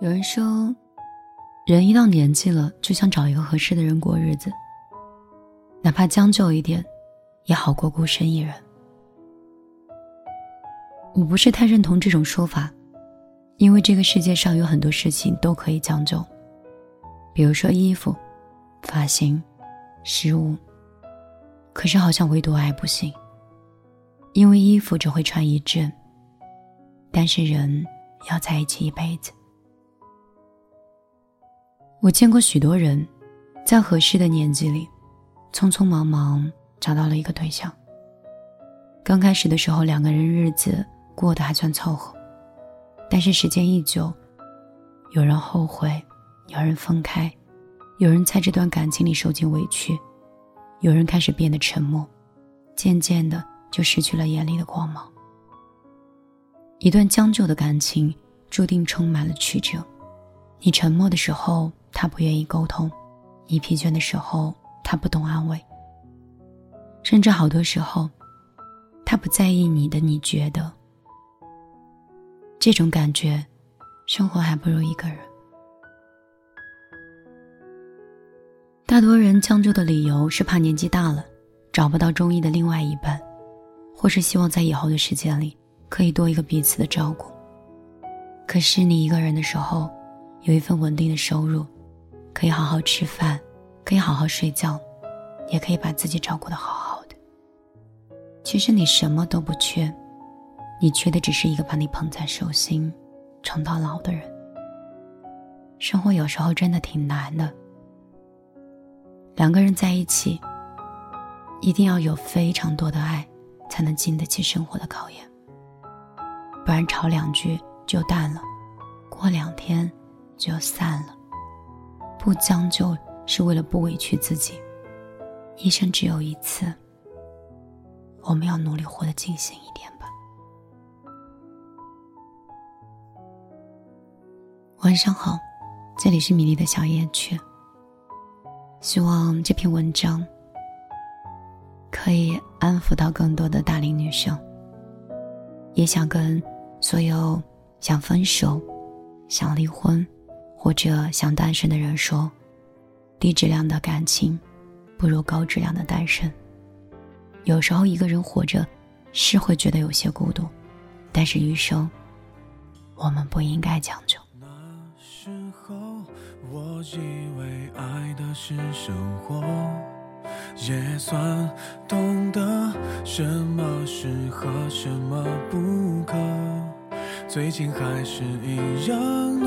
有人说，人一到年纪了，就想找一个合适的人过日子，哪怕将就一点，也好过孤身一人。我不是太认同这种说法，因为这个世界上有很多事情都可以将就，比如说衣服、发型、食物。可是好像唯独爱不行，因为衣服只会穿一阵，但是人要在一起一辈子。我见过许多人，在合适的年纪里，匆匆忙忙找到了一个对象。刚开始的时候，两个人日子过得还算凑合，但是时间一久，有人后悔，有人分开，有人在这段感情里受尽委屈，有人开始变得沉默，渐渐的就失去了眼里的光芒。一段将就的感情，注定充满了曲折。你沉默的时候。他不愿意沟通，你疲倦的时候，他不懂安慰。甚至好多时候，他不在意你的，你觉得这种感觉，生活还不如一个人。大多人将就的理由是怕年纪大了，找不到中意的另外一半，或是希望在以后的时间里可以多一个彼此的照顾。可是你一个人的时候，有一份稳定的收入。可以好好吃饭，可以好好睡觉，也可以把自己照顾的好好的。其实你什么都不缺，你缺的只是一个把你捧在手心、宠到老的人。生活有时候真的挺难的，两个人在一起，一定要有非常多的爱，才能经得起生活的考验。不然吵两句就淡了，过两天就散了。不将就是为了不委屈自己。一生只有一次，我们要努力活得尽兴一点吧。晚上好，这里是米粒的小夜曲。希望这篇文章可以安抚到更多的大龄女生。也想跟所有想分手、想离婚。或者想单身的人说：“低质量的感情，不如高质量的单身。有时候一个人活着，是会觉得有些孤独，但是余生，我们不应该将就。”那时候，我以为爱的是生活，也算懂得什么适合，什么不可。最近还是一样努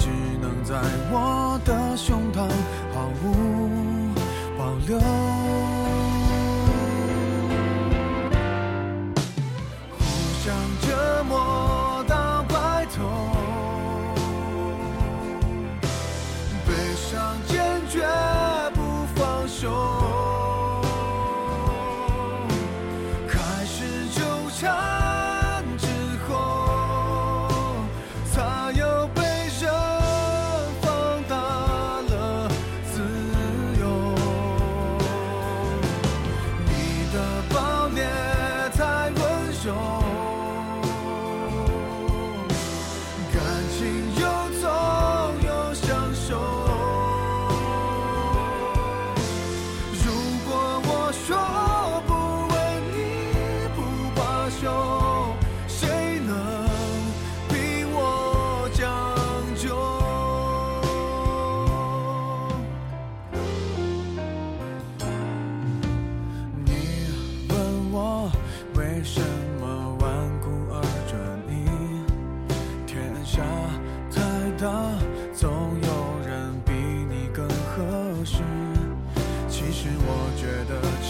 只能在我的胸膛毫无保留。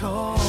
told